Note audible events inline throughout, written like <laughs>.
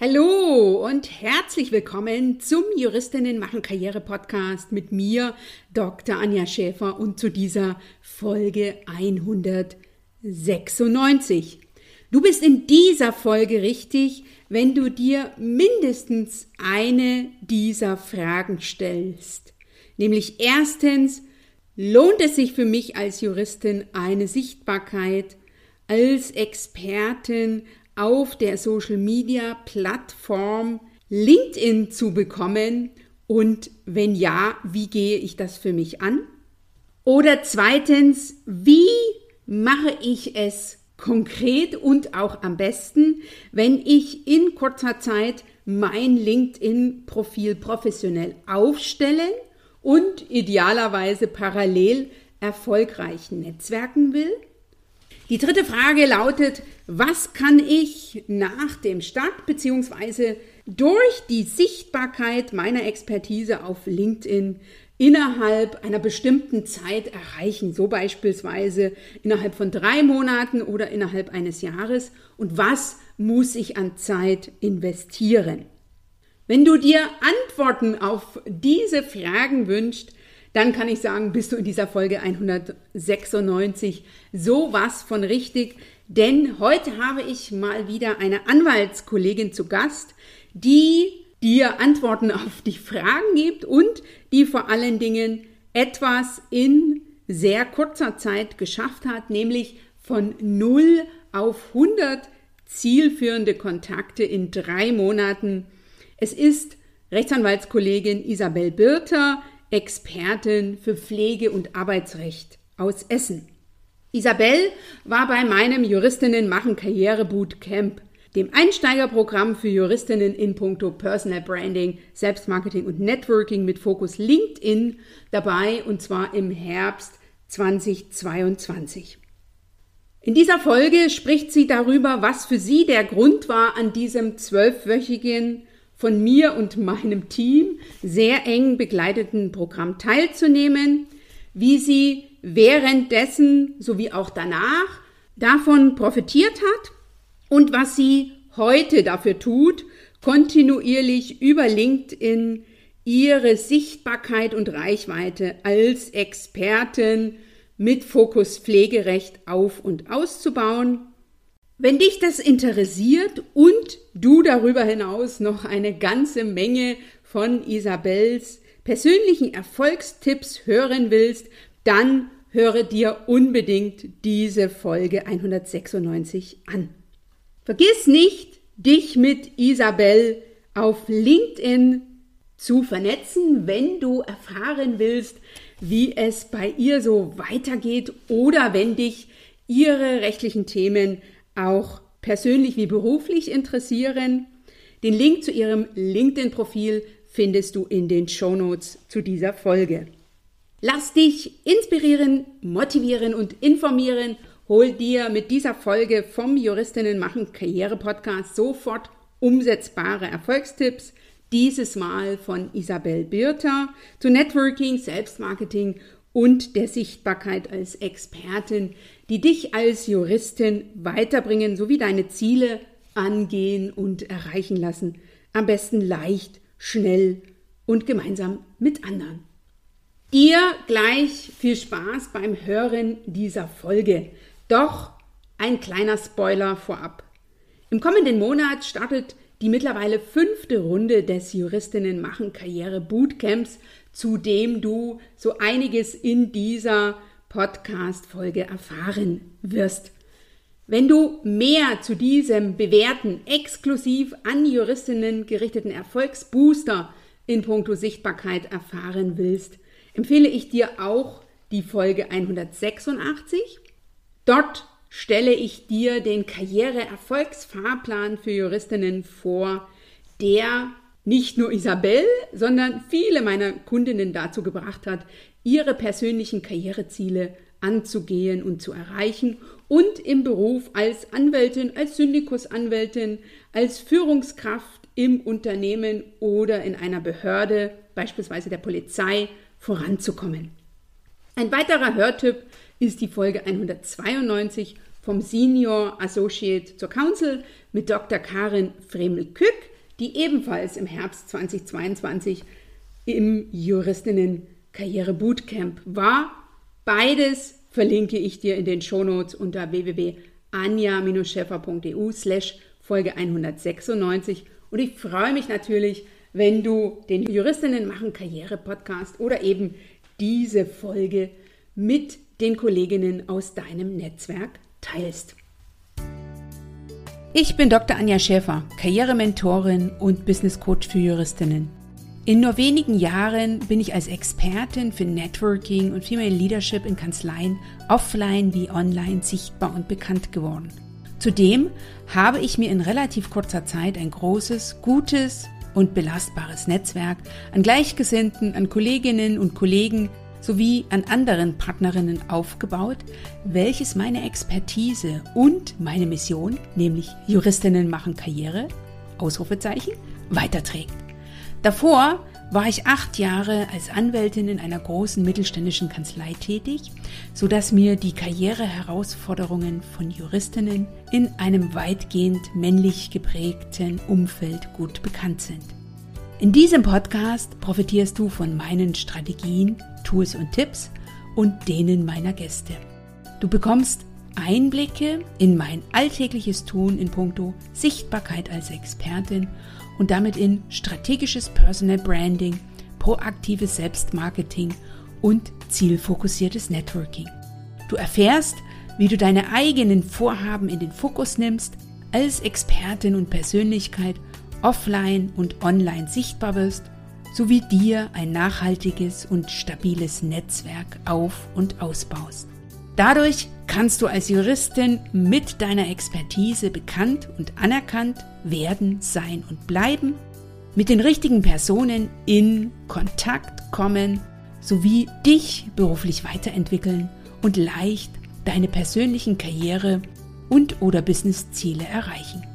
Hallo und herzlich willkommen zum Juristinnen machen Karriere Podcast mit mir, Dr. Anja Schäfer und zu dieser Folge 196. Du bist in dieser Folge richtig, wenn du dir mindestens eine dieser Fragen stellst. Nämlich erstens, lohnt es sich für mich als Juristin eine Sichtbarkeit als Expertin auf der Social-Media-Plattform LinkedIn zu bekommen? Und wenn ja, wie gehe ich das für mich an? Oder zweitens, wie mache ich es konkret und auch am besten, wenn ich in kurzer Zeit mein LinkedIn-Profil professionell aufstellen und idealerweise parallel erfolgreich netzwerken will? Die dritte Frage lautet, was kann ich nach dem Start bzw. durch die Sichtbarkeit meiner Expertise auf LinkedIn innerhalb einer bestimmten Zeit erreichen, so beispielsweise innerhalb von drei Monaten oder innerhalb eines Jahres und was muss ich an Zeit investieren? Wenn du dir Antworten auf diese Fragen wünschst, dann kann ich sagen, bist du in dieser Folge 196 sowas von richtig. Denn heute habe ich mal wieder eine Anwaltskollegin zu Gast, die dir Antworten auf die Fragen gibt und die vor allen Dingen etwas in sehr kurzer Zeit geschafft hat, nämlich von 0 auf 100 zielführende Kontakte in drei Monaten. Es ist Rechtsanwaltskollegin Isabel Birter, Expertin für Pflege- und Arbeitsrecht aus Essen. Isabel war bei meinem Juristinnen machen Karriere Bootcamp, dem Einsteigerprogramm für Juristinnen in puncto Personal Branding, Selbstmarketing und Networking mit Fokus LinkedIn dabei und zwar im Herbst 2022. In dieser Folge spricht sie darüber, was für sie der Grund war, an diesem zwölfwöchigen von mir und meinem Team sehr eng begleiteten Programm teilzunehmen, wie sie währenddessen sowie auch danach davon profitiert hat und was sie heute dafür tut, kontinuierlich über LinkedIn ihre Sichtbarkeit und Reichweite als Expertin mit Fokus Pflegerecht auf und auszubauen wenn dich das interessiert und du darüber hinaus noch eine ganze Menge von Isabels persönlichen Erfolgstipps hören willst, dann höre dir unbedingt diese Folge 196 an. Vergiss nicht, dich mit Isabel auf LinkedIn zu vernetzen, wenn du erfahren willst, wie es bei ihr so weitergeht oder wenn dich ihre rechtlichen Themen auch persönlich wie beruflich interessieren. Den Link zu ihrem LinkedIn-Profil findest du in den Shownotes zu dieser Folge. Lass dich inspirieren, motivieren und informieren. Hol dir mit dieser Folge vom Juristinnen machen Karriere Podcast sofort umsetzbare Erfolgstipps. Dieses Mal von Isabel Birter zu Networking, Selbstmarketing und der Sichtbarkeit als Expertin, die dich als Juristin weiterbringen sowie deine Ziele angehen und erreichen lassen. Am besten leicht, schnell und gemeinsam mit anderen. Dir gleich viel Spaß beim Hören dieser Folge. Doch ein kleiner Spoiler vorab. Im kommenden Monat startet die mittlerweile fünfte Runde des Juristinnen machen Karriere Bootcamps zu dem du so einiges in dieser Podcast-Folge erfahren wirst. Wenn du mehr zu diesem bewährten, exklusiv an Juristinnen gerichteten Erfolgsbooster in puncto Sichtbarkeit erfahren willst, empfehle ich dir auch die Folge 186. Dort stelle ich dir den Karriere-Erfolgsfahrplan für Juristinnen vor, der nicht nur Isabel, sondern viele meiner Kundinnen dazu gebracht hat, ihre persönlichen Karriereziele anzugehen und zu erreichen und im Beruf als Anwältin, als Syndikusanwältin, als Führungskraft im Unternehmen oder in einer Behörde, beispielsweise der Polizei, voranzukommen. Ein weiterer Hörtipp ist die Folge 192 vom Senior Associate zur Council mit Dr. Karin Fremel-Kück, die ebenfalls im Herbst 2022 im Juristinnen Karriere Bootcamp war. Beides verlinke ich dir in den Shownotes unter www.anja-scheffer.eu slash Folge 196 und ich freue mich natürlich, wenn du den Juristinnen machen Karriere Podcast oder eben diese Folge mit den Kolleginnen aus deinem Netzwerk teilst. Ich bin Dr. Anja Schäfer, Karrierementorin und Business Coach für Juristinnen. In nur wenigen Jahren bin ich als Expertin für Networking und Female Leadership in Kanzleien offline wie online sichtbar und bekannt geworden. Zudem habe ich mir in relativ kurzer Zeit ein großes, gutes und belastbares Netzwerk an Gleichgesinnten, an Kolleginnen und Kollegen sowie an anderen Partnerinnen aufgebaut, welches meine Expertise und meine Mission, nämlich Juristinnen machen Karriere, Ausrufezeichen, weiterträgt. Davor war ich acht Jahre als Anwältin in einer großen mittelständischen Kanzlei tätig, sodass mir die Karriereherausforderungen von Juristinnen in einem weitgehend männlich geprägten Umfeld gut bekannt sind. In diesem Podcast profitierst du von meinen Strategien, Tools und Tipps und denen meiner Gäste. Du bekommst Einblicke in mein alltägliches Tun in puncto Sichtbarkeit als Expertin und damit in strategisches Personal Branding, proaktives Selbstmarketing und zielfokussiertes Networking. Du erfährst, wie du deine eigenen Vorhaben in den Fokus nimmst, als Expertin und Persönlichkeit offline und online sichtbar wirst, sowie dir ein nachhaltiges und stabiles Netzwerk auf und ausbaust. Dadurch kannst du als Juristin mit deiner Expertise bekannt und anerkannt werden, sein und bleiben, mit den richtigen Personen in Kontakt kommen sowie dich beruflich weiterentwickeln und leicht deine persönlichen Karriere und oder Businessziele erreichen.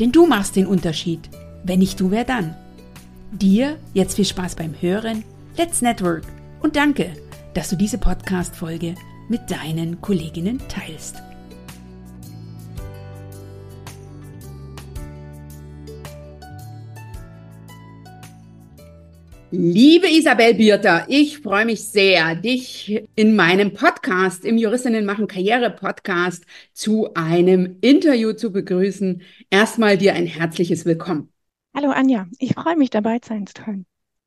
Denn du machst den Unterschied. Wenn nicht du, wer dann? Dir jetzt viel Spaß beim Hören. Let's Network und danke, dass du diese Podcast-Folge mit deinen Kolleginnen teilst. Liebe Isabel Bierter, ich freue mich sehr, dich in meinem Podcast, im Juristinnen machen Karriere Podcast, zu einem Interview zu begrüßen. Erstmal dir ein herzliches Willkommen. Hallo Anja, ich freue mich dabei sein zu können.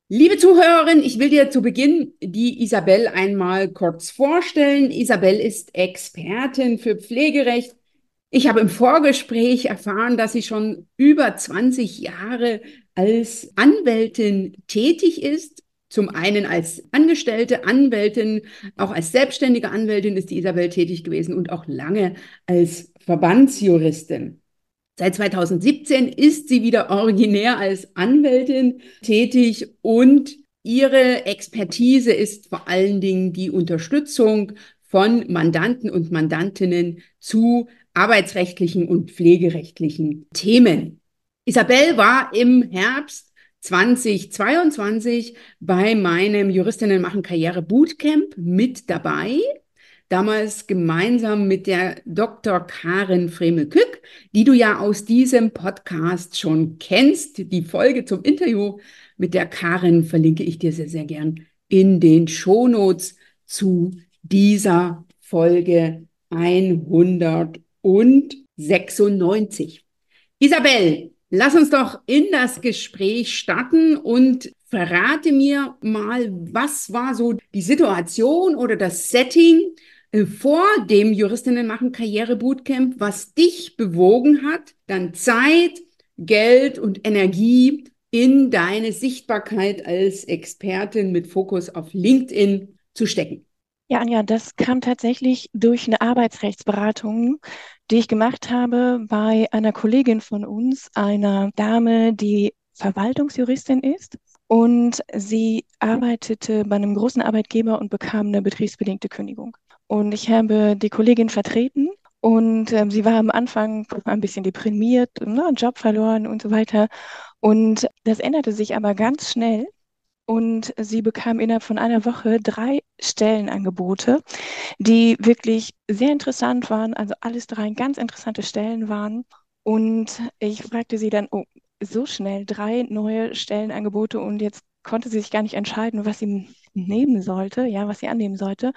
Liebe Zuhörerin, ich will dir zu Beginn die Isabel einmal kurz vorstellen. Isabel ist Expertin für Pflegerecht. Ich habe im Vorgespräch erfahren, dass sie schon über 20 Jahre als Anwältin tätig ist. Zum einen als angestellte Anwältin, auch als selbstständige Anwältin ist die Isabel tätig gewesen und auch lange als Verbandsjuristin. Seit 2017 ist sie wieder originär als Anwältin tätig und ihre Expertise ist vor allen Dingen die Unterstützung von Mandanten und Mandantinnen zu arbeitsrechtlichen und pflegerechtlichen Themen. Isabel war im Herbst 2022 bei meinem Juristinnen machen Karriere Bootcamp mit dabei damals gemeinsam mit der Dr. Karin Fremel-Kück, die du ja aus diesem Podcast schon kennst. Die Folge zum Interview mit der Karin verlinke ich dir sehr, sehr gern in den Shownotes zu dieser Folge 196. Isabel, lass uns doch in das Gespräch starten und verrate mir mal, was war so die Situation oder das Setting, äh, vor dem Juristinnen machen Karriere Bootcamp, was dich bewogen hat, dann Zeit, Geld und Energie in deine Sichtbarkeit als Expertin mit Fokus auf LinkedIn zu stecken? Ja, Anja, das kam tatsächlich durch eine Arbeitsrechtsberatung, die ich gemacht habe bei einer Kollegin von uns, einer Dame, die Verwaltungsjuristin ist. Und sie arbeitete bei einem großen Arbeitgeber und bekam eine betriebsbedingte Kündigung. Und ich habe die Kollegin vertreten und ähm, sie war am Anfang ein bisschen deprimiert, ne, Job verloren und so weiter. Und das änderte sich aber ganz schnell. Und sie bekam innerhalb von einer Woche drei Stellenangebote, die wirklich sehr interessant waren, also alles drei ganz interessante Stellen waren. Und ich fragte sie dann, oh, so schnell drei neue Stellenangebote und jetzt konnte sie sich gar nicht entscheiden, was sie nehmen sollte, ja, was sie annehmen sollte.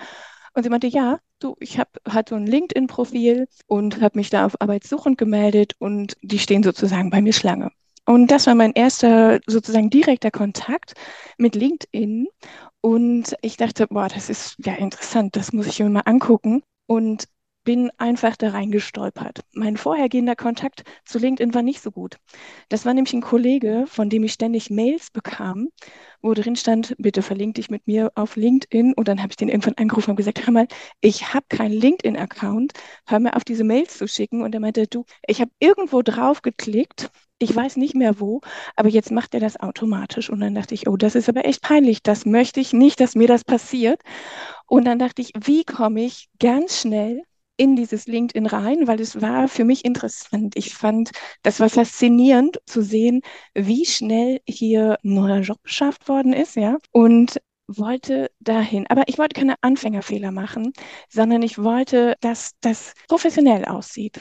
Und sie meinte, ja, du, ich habe halt so ein LinkedIn-Profil und habe mich da auf Arbeitssuchend gemeldet und die stehen sozusagen bei mir Schlange. Und das war mein erster sozusagen direkter Kontakt mit LinkedIn. Und ich dachte, boah, das ist ja interessant, das muss ich mir mal angucken. Und bin einfach da reingestolpert. Mein vorhergehender Kontakt zu LinkedIn war nicht so gut. Das war nämlich ein Kollege, von dem ich ständig Mails bekam, wo drin stand, bitte verlink dich mit mir auf LinkedIn. Und dann habe ich den irgendwann angerufen und gesagt, hör mal, ich habe keinen LinkedIn-Account, hör mir auf diese Mails zu schicken. Und er meinte, du, ich habe irgendwo drauf geklickt, ich weiß nicht mehr wo, aber jetzt macht er das automatisch. Und dann dachte ich, oh, das ist aber echt peinlich, das möchte ich nicht, dass mir das passiert. Und dann dachte ich, wie komme ich ganz schnell in dieses LinkedIn rein, weil es war für mich interessant. Ich fand, das war faszinierend zu sehen, wie schnell hier ein neuer Job beschafft worden ist, ja. Und wollte dahin. Aber ich wollte keine Anfängerfehler machen, sondern ich wollte, dass das professionell aussieht.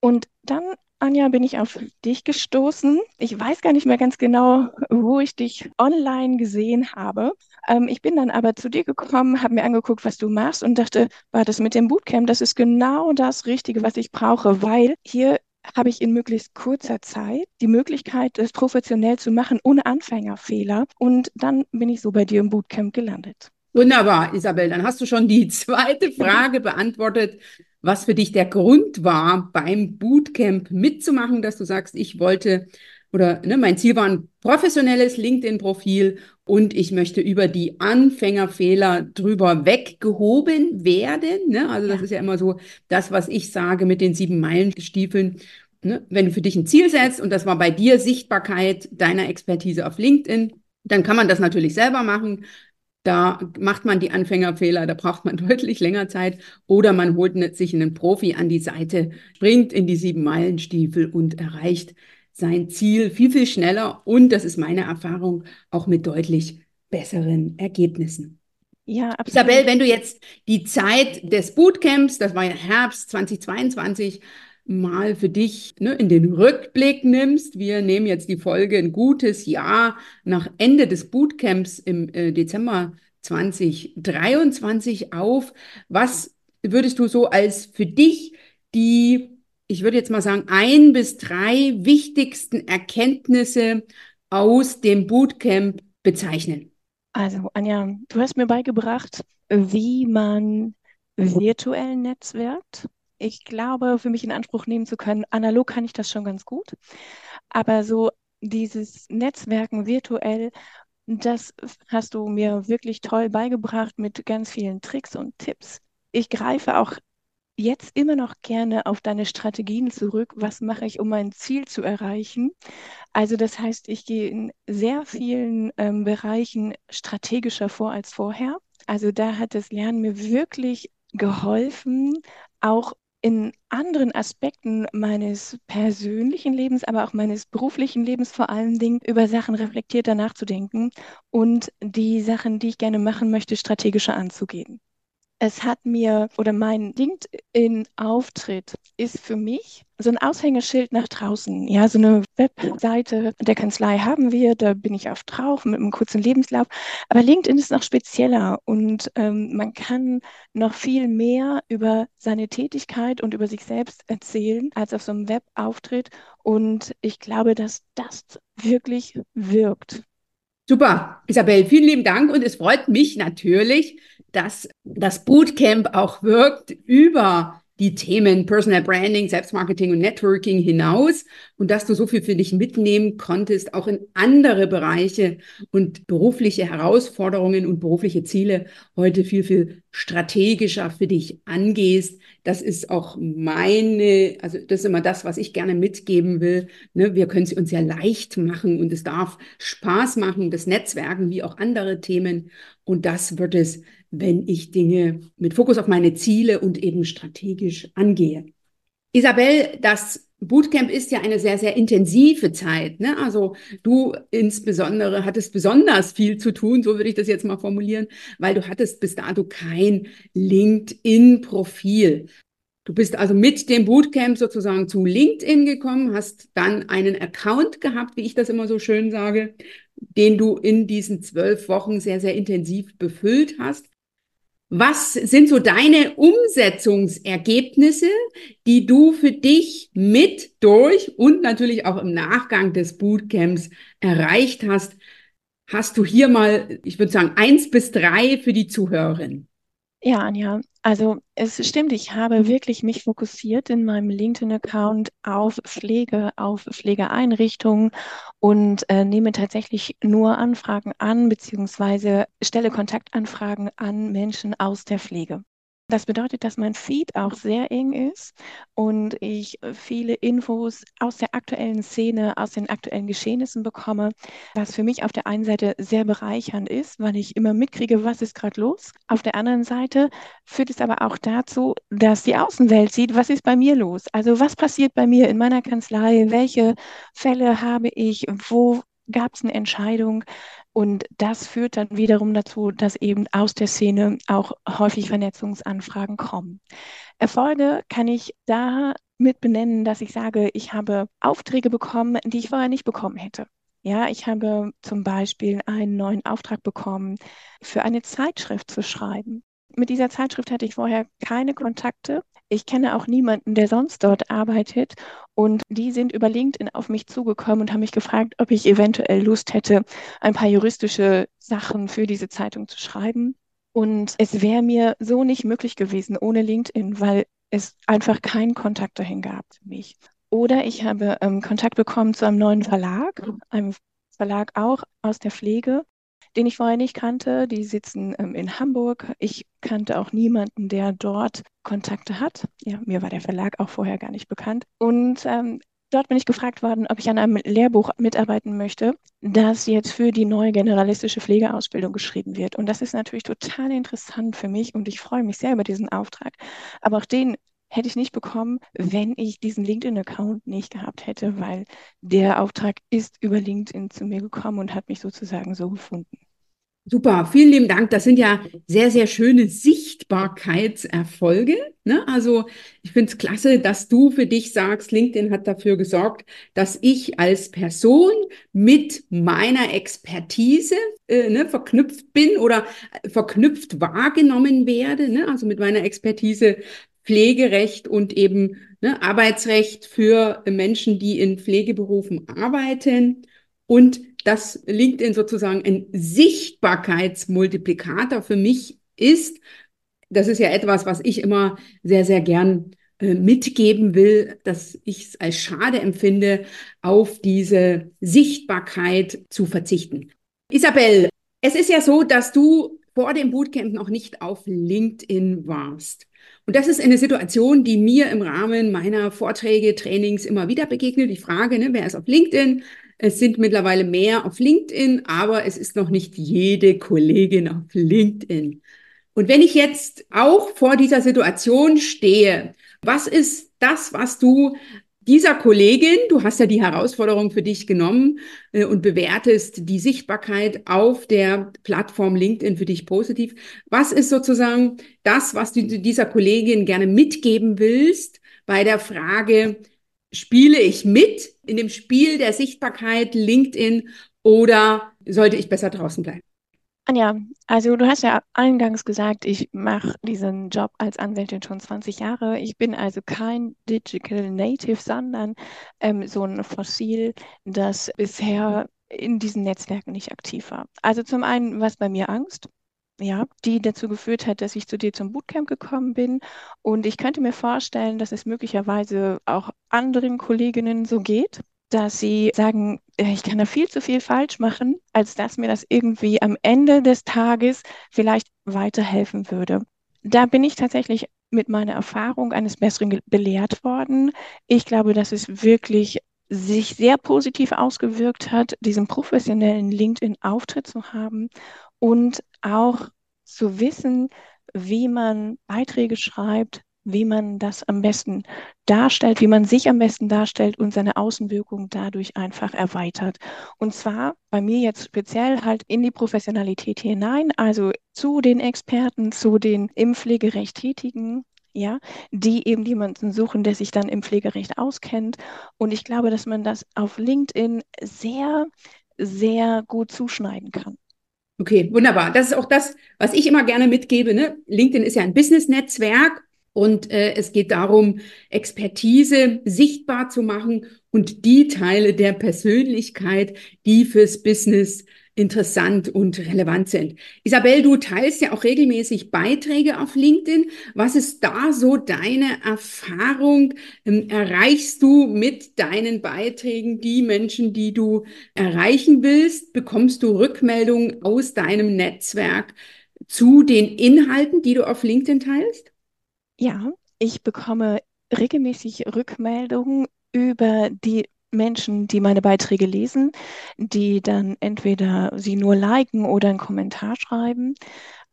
Und dann Anja, bin ich auf dich gestoßen. Ich weiß gar nicht mehr ganz genau, wo ich dich online gesehen habe. Ähm, ich bin dann aber zu dir gekommen, habe mir angeguckt, was du machst und dachte, war das mit dem Bootcamp, das ist genau das Richtige, was ich brauche, weil hier habe ich in möglichst kurzer Zeit die Möglichkeit, das professionell zu machen, ohne Anfängerfehler. Und dann bin ich so bei dir im Bootcamp gelandet. Wunderbar, Isabel. Dann hast du schon die <laughs> zweite Frage beantwortet was für dich der Grund war, beim Bootcamp mitzumachen, dass du sagst, ich wollte oder ne, mein Ziel war ein professionelles LinkedIn-Profil und ich möchte über die Anfängerfehler drüber weggehoben werden. Ne? Also das ist ja immer so das, was ich sage mit den sieben Meilenstiefeln. Ne? Wenn du für dich ein Ziel setzt und das war bei dir Sichtbarkeit deiner Expertise auf LinkedIn, dann kann man das natürlich selber machen. Da macht man die Anfängerfehler, da braucht man <laughs> deutlich länger Zeit. Oder man holt sich einen Profi an die Seite, springt in die sieben Meilenstiefel und erreicht sein Ziel viel, viel schneller. Und das ist meine Erfahrung auch mit deutlich besseren Ergebnissen. Ja, absolut. Isabel, wenn du jetzt die Zeit des Bootcamps, das war ja Herbst 2022, mal für dich ne, in den Rückblick nimmst. Wir nehmen jetzt die Folge ein gutes Jahr nach Ende des Bootcamps im äh, Dezember 2023 auf. Was würdest du so als für dich die, ich würde jetzt mal sagen, ein bis drei wichtigsten Erkenntnisse aus dem Bootcamp bezeichnen? Also, Anja, du hast mir beigebracht, wie man virtuell netzwerkt ich glaube, für mich in Anspruch nehmen zu können, analog kann ich das schon ganz gut. Aber so dieses Netzwerken virtuell, das hast du mir wirklich toll beigebracht mit ganz vielen Tricks und Tipps. Ich greife auch jetzt immer noch gerne auf deine Strategien zurück. Was mache ich, um mein Ziel zu erreichen? Also das heißt, ich gehe in sehr vielen ähm, Bereichen strategischer vor als vorher. Also da hat das Lernen mir wirklich geholfen, auch in anderen Aspekten meines persönlichen Lebens, aber auch meines beruflichen Lebens vor allen Dingen über Sachen reflektierter nachzudenken und die Sachen, die ich gerne machen möchte, strategischer anzugehen es hat mir oder mein LinkedIn-Auftritt ist für mich so ein Aushängeschild nach draußen. Ja, so eine Webseite der Kanzlei haben wir, da bin ich auf drauf mit einem kurzen Lebenslauf. Aber LinkedIn ist noch spezieller und ähm, man kann noch viel mehr über seine Tätigkeit und über sich selbst erzählen als auf so einem Webauftritt. Und ich glaube, dass das wirklich wirkt. Super, Isabel, vielen lieben Dank. Und es freut mich natürlich, dass das Bootcamp auch wirkt über die Themen Personal Branding, Selbstmarketing und Networking hinaus und dass du so viel für dich mitnehmen konntest, auch in andere Bereiche und berufliche Herausforderungen und berufliche Ziele heute viel, viel strategischer für dich angehst. Das ist auch meine, also das ist immer das, was ich gerne mitgeben will. Ne? Wir können es uns ja leicht machen und es darf Spaß machen, das Netzwerken wie auch andere Themen. Und das wird es wenn ich Dinge mit Fokus auf meine Ziele und eben strategisch angehe. Isabel, das Bootcamp ist ja eine sehr, sehr intensive Zeit. Ne? Also du insbesondere hattest besonders viel zu tun, so würde ich das jetzt mal formulieren, weil du hattest bis dato kein LinkedIn-Profil. Du bist also mit dem Bootcamp sozusagen zu LinkedIn gekommen, hast dann einen Account gehabt, wie ich das immer so schön sage, den du in diesen zwölf Wochen sehr, sehr intensiv befüllt hast. Was sind so deine Umsetzungsergebnisse, die du für dich mit, durch und natürlich auch im Nachgang des Bootcamps erreicht hast? Hast du hier mal, ich würde sagen, eins bis drei für die Zuhörerin? Ja, Anja, also es stimmt, ich habe wirklich mich fokussiert in meinem LinkedIn-Account auf Pflege, auf Pflegeeinrichtungen und äh, nehme tatsächlich nur Anfragen an, beziehungsweise stelle Kontaktanfragen an Menschen aus der Pflege. Das bedeutet, dass mein Feed auch sehr eng ist und ich viele Infos aus der aktuellen Szene, aus den aktuellen Geschehnissen bekomme, was für mich auf der einen Seite sehr bereichernd ist, weil ich immer mitkriege, was ist gerade los. Auf der anderen Seite führt es aber auch dazu, dass die Außenwelt sieht, was ist bei mir los. Also was passiert bei mir in meiner Kanzlei, welche Fälle habe ich, wo gab es eine Entscheidung, und das führt dann wiederum dazu, dass eben aus der Szene auch häufig Vernetzungsanfragen kommen. Erfolge kann ich da mit benennen, dass ich sage, ich habe Aufträge bekommen, die ich vorher nicht bekommen hätte. Ja, ich habe zum Beispiel einen neuen Auftrag bekommen, für eine Zeitschrift zu schreiben. Mit dieser Zeitschrift hatte ich vorher keine Kontakte. Ich kenne auch niemanden, der sonst dort arbeitet. Und die sind über LinkedIn auf mich zugekommen und haben mich gefragt, ob ich eventuell Lust hätte, ein paar juristische Sachen für diese Zeitung zu schreiben. Und es wäre mir so nicht möglich gewesen ohne LinkedIn, weil es einfach keinen Kontakt dahin gab für mich. Oder ich habe ähm, Kontakt bekommen zu einem neuen Verlag, einem Verlag auch aus der Pflege, den ich vorher nicht kannte. Die sitzen ähm, in Hamburg. Ich kannte auch niemanden, der dort Kontakte hat. Ja, mir war der Verlag auch vorher gar nicht bekannt. Und ähm, dort bin ich gefragt worden, ob ich an einem Lehrbuch mitarbeiten möchte, das jetzt für die neue generalistische Pflegeausbildung geschrieben wird. Und das ist natürlich total interessant für mich und ich freue mich sehr über diesen Auftrag. Aber auch den hätte ich nicht bekommen, wenn ich diesen LinkedIn-Account nicht gehabt hätte, weil der Auftrag ist über LinkedIn zu mir gekommen und hat mich sozusagen so gefunden. Super, vielen lieben Dank. Das sind ja sehr, sehr schöne Sichtbarkeitserfolge. Ne? Also ich finde es klasse, dass du für dich sagst, LinkedIn hat dafür gesorgt, dass ich als Person mit meiner Expertise äh, ne, verknüpft bin oder verknüpft wahrgenommen werde. Ne? Also mit meiner Expertise Pflegerecht und eben ne, Arbeitsrecht für Menschen, die in Pflegeberufen arbeiten. Und dass LinkedIn sozusagen ein Sichtbarkeitsmultiplikator für mich ist. Das ist ja etwas, was ich immer sehr, sehr gern äh, mitgeben will, dass ich es als schade empfinde, auf diese Sichtbarkeit zu verzichten. Isabel, es ist ja so, dass du vor dem Bootcamp noch nicht auf LinkedIn warst. Und das ist eine Situation, die mir im Rahmen meiner Vorträge, Trainings immer wieder begegnet. Die Frage, ne, wer ist auf LinkedIn? Es sind mittlerweile mehr auf LinkedIn, aber es ist noch nicht jede Kollegin auf LinkedIn. Und wenn ich jetzt auch vor dieser Situation stehe, was ist das, was du dieser Kollegin, du hast ja die Herausforderung für dich genommen äh, und bewertest die Sichtbarkeit auf der Plattform LinkedIn für dich positiv. Was ist sozusagen das, was du dieser Kollegin gerne mitgeben willst bei der Frage, spiele ich mit in dem Spiel der Sichtbarkeit LinkedIn oder sollte ich besser draußen bleiben? Anja, also du hast ja eingangs gesagt, ich mache diesen Job als Anwältin schon 20 Jahre. Ich bin also kein Digital Native, sondern ähm, so ein Fossil, das bisher in diesen Netzwerken nicht aktiv war. Also zum einen war es bei mir Angst, ja, die dazu geführt hat, dass ich zu dir zum Bootcamp gekommen bin. Und ich könnte mir vorstellen, dass es möglicherweise auch anderen Kolleginnen so geht dass sie sagen, äh, ich kann da viel zu viel falsch machen, als dass mir das irgendwie am Ende des Tages vielleicht weiterhelfen würde. Da bin ich tatsächlich mit meiner Erfahrung eines Besseren belehrt worden. Ich glaube, dass es wirklich sich sehr positiv ausgewirkt hat, diesen professionellen LinkedIn-Auftritt zu haben und auch zu wissen, wie man Beiträge schreibt, wie man das am besten darstellt, wie man sich am besten darstellt und seine Außenwirkung dadurch einfach erweitert. Und zwar bei mir jetzt speziell halt in die Professionalität hinein, also zu den Experten, zu den im Pflegerecht Tätigen, ja, die eben jemanden suchen, der sich dann im Pflegerecht auskennt. Und ich glaube, dass man das auf LinkedIn sehr, sehr gut zuschneiden kann. Okay, wunderbar. Das ist auch das, was ich immer gerne mitgebe. Ne? LinkedIn ist ja ein Business-Netzwerk und äh, es geht darum, Expertise sichtbar zu machen und die Teile der Persönlichkeit, die fürs Business interessant und relevant sind. Isabel, du teilst ja auch regelmäßig Beiträge auf LinkedIn. Was ist da so deine Erfahrung? Ähm, erreichst du mit deinen Beiträgen die Menschen, die du erreichen willst? Bekommst du Rückmeldungen aus deinem Netzwerk zu den Inhalten, die du auf LinkedIn teilst? Ja, ich bekomme regelmäßig Rückmeldungen über die Menschen, die meine Beiträge lesen, die dann entweder sie nur liken oder einen Kommentar schreiben.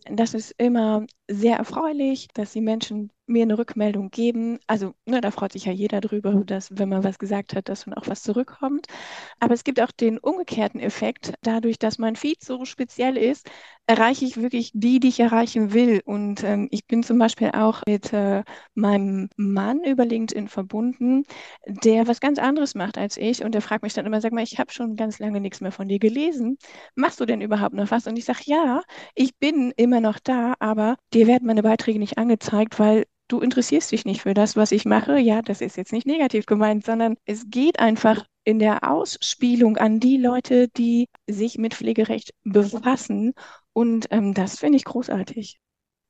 Das ist immer sehr erfreulich, dass die Menschen mir eine Rückmeldung geben. Also ne, da freut sich ja jeder drüber, dass wenn man was gesagt hat, dass dann auch was zurückkommt. Aber es gibt auch den umgekehrten Effekt. Dadurch, dass mein Feed so speziell ist, erreiche ich wirklich die, die ich erreichen will. Und ähm, ich bin zum Beispiel auch mit äh, meinem Mann über LinkedIn verbunden, der was ganz anderes macht als ich. Und der fragt mich dann immer, sag mal, ich habe schon ganz lange nichts mehr von dir gelesen. Machst du denn überhaupt noch was? Und ich sage, ja, ich bin immer noch da, aber dir werden meine Beiträge nicht angezeigt, weil du interessierst dich nicht für das, was ich mache. Ja, das ist jetzt nicht negativ gemeint, sondern es geht einfach in der Ausspielung an die Leute, die sich mit Pflegerecht befassen. Und ähm, das finde ich großartig.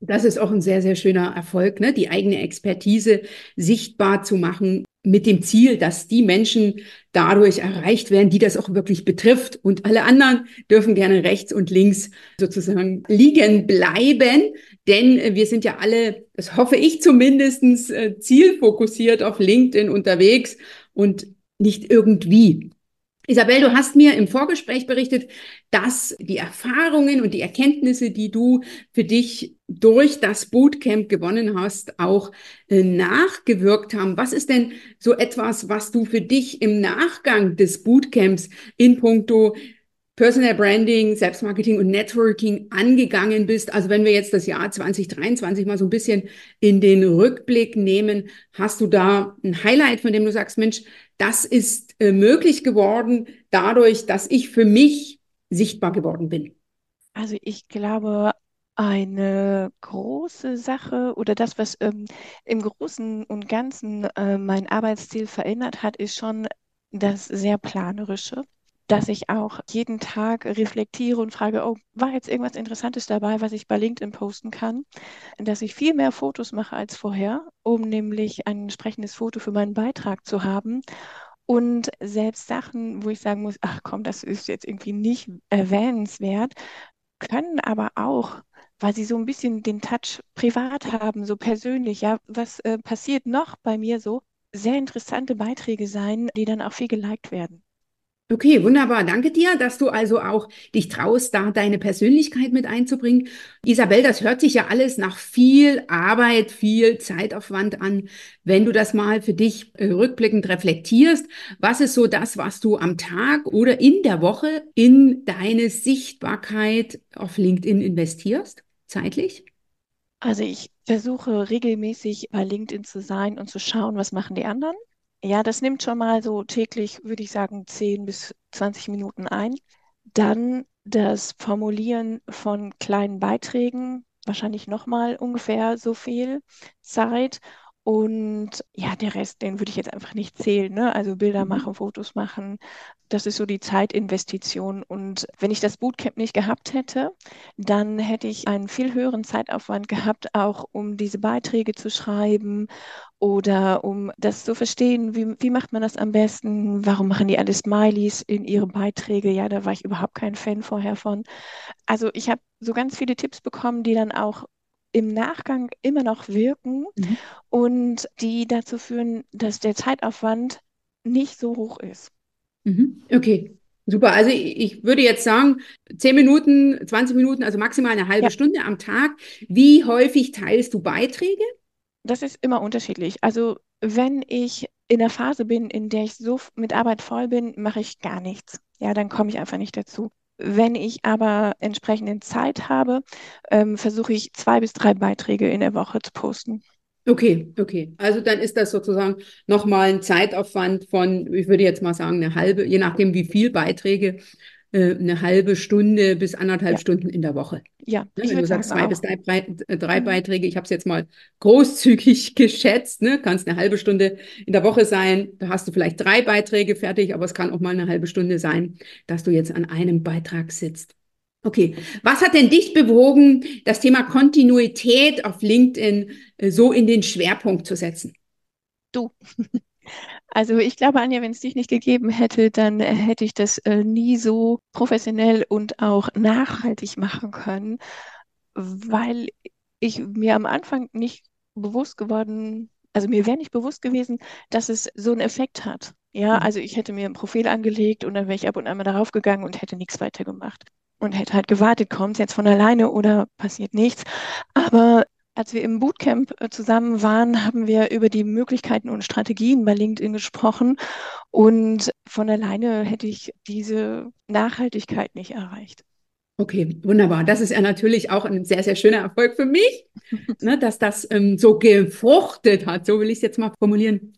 Das ist auch ein sehr, sehr schöner Erfolg, ne? die eigene Expertise sichtbar zu machen mit dem Ziel, dass die Menschen dadurch erreicht werden, die das auch wirklich betrifft. Und alle anderen dürfen gerne rechts und links sozusagen liegen bleiben, denn wir sind ja alle, das hoffe ich zumindestens äh, zielfokussiert auf LinkedIn unterwegs und nicht irgendwie. Isabel, du hast mir im Vorgespräch berichtet, dass die Erfahrungen und die Erkenntnisse, die du für dich durch das Bootcamp gewonnen hast, auch äh, nachgewirkt haben. Was ist denn so etwas, was du für dich im Nachgang des Bootcamps in puncto Personal Branding, Selbstmarketing und Networking angegangen bist. Also wenn wir jetzt das Jahr 2023 mal so ein bisschen in den Rückblick nehmen, hast du da ein Highlight, von dem du sagst, Mensch, das ist äh, möglich geworden dadurch, dass ich für mich sichtbar geworden bin? Also ich glaube, eine große Sache oder das, was ähm, im Großen und Ganzen äh, mein Arbeitsziel verändert hat, ist schon das sehr planerische dass ich auch jeden Tag reflektiere und frage, oh, war jetzt irgendwas Interessantes dabei, was ich bei LinkedIn posten kann, dass ich viel mehr Fotos mache als vorher, um nämlich ein entsprechendes Foto für meinen Beitrag zu haben. Und selbst Sachen, wo ich sagen muss, ach komm, das ist jetzt irgendwie nicht erwähnenswert, können aber auch, weil sie so ein bisschen den Touch privat haben, so persönlich, ja, was äh, passiert noch bei mir so, sehr interessante Beiträge sein, die dann auch viel geliked werden. Okay, wunderbar. Danke dir, dass du also auch dich traust, da deine Persönlichkeit mit einzubringen. Isabel, das hört sich ja alles nach viel Arbeit, viel Zeitaufwand an. Wenn du das mal für dich äh, rückblickend reflektierst, was ist so das, was du am Tag oder in der Woche in deine Sichtbarkeit auf LinkedIn investierst, zeitlich? Also ich versuche regelmäßig bei LinkedIn zu sein und zu schauen, was machen die anderen ja, das nimmt schon mal so täglich, würde ich sagen, 10 bis 20 Minuten ein. Dann das Formulieren von kleinen Beiträgen, wahrscheinlich nochmal ungefähr so viel Zeit. Und ja, der Rest, den würde ich jetzt einfach nicht zählen. Ne? Also Bilder mhm. machen, Fotos machen, das ist so die Zeitinvestition. Und wenn ich das Bootcamp nicht gehabt hätte, dann hätte ich einen viel höheren Zeitaufwand gehabt, auch um diese Beiträge zu schreiben oder um das zu verstehen, wie, wie macht man das am besten, warum machen die alle Smileys in ihre Beiträge. Ja, da war ich überhaupt kein Fan vorher von. Also ich habe so ganz viele Tipps bekommen, die dann auch im Nachgang immer noch wirken mhm. und die dazu führen, dass der Zeitaufwand nicht so hoch ist. Mhm. Okay, super. Also ich würde jetzt sagen, 10 Minuten, 20 Minuten, also maximal eine halbe ja. Stunde am Tag. Wie häufig teilst du Beiträge? Das ist immer unterschiedlich. Also wenn ich in der Phase bin, in der ich so mit Arbeit voll bin, mache ich gar nichts. Ja, dann komme ich einfach nicht dazu. Wenn ich aber entsprechende Zeit habe, ähm, versuche ich zwei bis drei Beiträge in der Woche zu posten. Okay, okay. Also dann ist das sozusagen nochmal ein Zeitaufwand von, ich würde jetzt mal sagen, eine halbe, je nachdem wie viel Beiträge, äh, eine halbe Stunde bis anderthalb ja. Stunden in der Woche. Ja, ne, wenn du sagst zwei auch. bis drei, drei mhm. Beiträge, ich habe es jetzt mal großzügig <laughs> geschätzt, ne? kann es eine halbe Stunde in der Woche sein, da hast du vielleicht drei Beiträge fertig, aber es kann auch mal eine halbe Stunde sein, dass du jetzt an einem Beitrag sitzt. Okay, was hat denn dich bewogen, das Thema Kontinuität auf LinkedIn äh, so in den Schwerpunkt zu setzen? Du. Also ich glaube, Anja, wenn es dich nicht gegeben hätte, dann äh, hätte ich das äh, nie so professionell und auch nachhaltig machen können, weil ich mir am Anfang nicht bewusst geworden, also mir wäre nicht bewusst gewesen, dass es so einen Effekt hat. Ja, mhm. also ich hätte mir ein Profil angelegt und dann wäre ich ab und an mal darauf gegangen und hätte nichts weiter gemacht und hätte halt gewartet, kommt es jetzt von alleine oder passiert nichts. Aber als wir im Bootcamp äh, zusammen waren, haben wir über die Möglichkeiten und Strategien bei LinkedIn gesprochen. Und von alleine hätte ich diese Nachhaltigkeit nicht erreicht. Okay, wunderbar. Das ist ja natürlich auch ein sehr, sehr schöner Erfolg für mich, <laughs> ne, dass das ähm, so gefruchtet hat. So will ich es jetzt mal formulieren.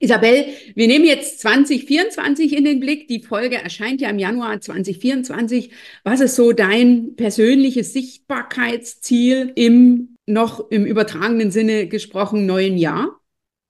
Isabel, wir nehmen jetzt 2024 in den Blick. Die Folge erscheint ja im Januar 2024. Was ist so dein persönliches Sichtbarkeitsziel im noch im übertragenen Sinne gesprochen neuen Jahr?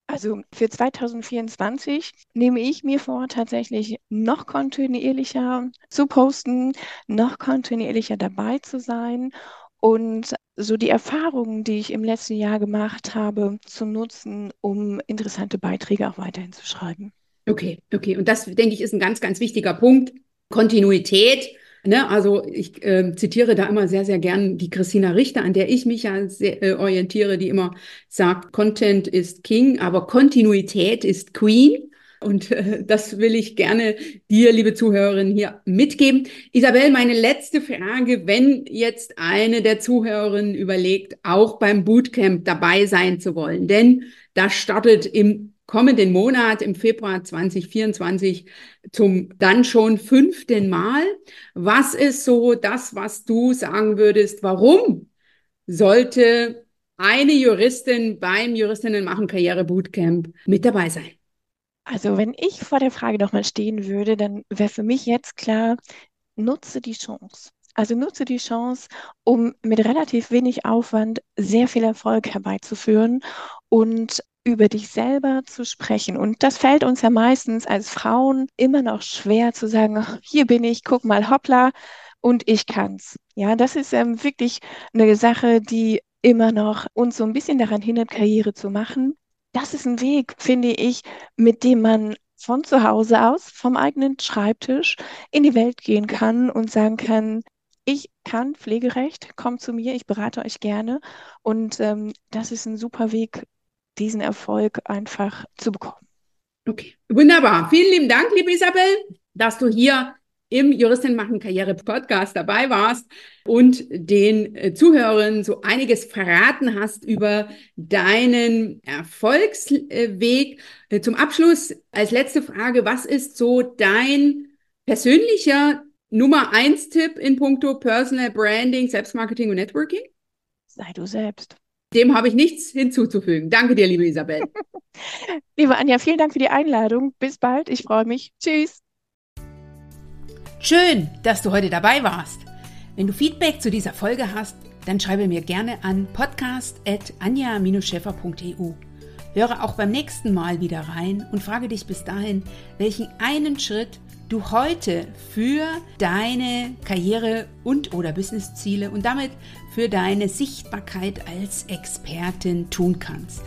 Also für 2024 nehme ich mir vor, tatsächlich noch kontinuierlicher zu posten, noch kontinuierlicher dabei zu sein und so die Erfahrungen, die ich im letzten Jahr gemacht habe, zu nutzen, um interessante Beiträge auch weiterhin zu schreiben. Okay, okay. Und das, denke ich, ist ein ganz, ganz wichtiger Punkt. Kontinuität. Ne? Also ich äh, zitiere da immer sehr, sehr gern die Christina Richter, an der ich mich ja sehr, äh, orientiere, die immer sagt, Content ist King, aber Kontinuität ist Queen. Und äh, das will ich gerne dir, liebe Zuhörerin, hier mitgeben. Isabel, meine letzte Frage, wenn jetzt eine der Zuhörerinnen überlegt, auch beim Bootcamp dabei sein zu wollen, denn das startet im kommenden Monat, im Februar 2024, zum dann schon fünften Mal. Was ist so das, was du sagen würdest, warum sollte eine Juristin beim Juristinnen machen Karriere Bootcamp mit dabei sein? Also wenn ich vor der Frage nochmal stehen würde, dann wäre für mich jetzt klar, nutze die Chance. Also nutze die Chance, um mit relativ wenig Aufwand sehr viel Erfolg herbeizuführen und über dich selber zu sprechen. Und das fällt uns ja meistens als Frauen immer noch schwer zu sagen, hier bin ich, guck mal, hoppla, und ich kann's. Ja, das ist ähm, wirklich eine Sache, die immer noch uns so ein bisschen daran hindert, Karriere zu machen das ist ein Weg, finde ich, mit dem man von zu Hause aus, vom eigenen Schreibtisch in die Welt gehen kann und sagen kann, ich kann Pflegerecht, kommt zu mir, ich berate euch gerne. Und ähm, das ist ein super Weg, diesen Erfolg einfach zu bekommen. Okay, wunderbar. Vielen lieben Dank, liebe Isabel, dass du hier im Juristin machen Karriere Podcast dabei warst und den äh, Zuhörern so einiges verraten hast über deinen Erfolgsweg. Äh, zum Abschluss als letzte Frage, was ist so dein persönlicher Nummer eins Tipp in puncto Personal Branding, Selbstmarketing und Networking? Sei du selbst. Dem habe ich nichts hinzuzufügen. Danke dir, liebe Isabel. <laughs> liebe Anja, vielen Dank für die Einladung. Bis bald. Ich freue mich. Tschüss. Schön, dass du heute dabei warst. Wenn du Feedback zu dieser Folge hast, dann schreibe mir gerne an podcast.anja-scheffer.eu. Höre auch beim nächsten Mal wieder rein und frage dich bis dahin, welchen einen Schritt du heute für deine Karriere und oder Businessziele und damit für deine Sichtbarkeit als Expertin tun kannst.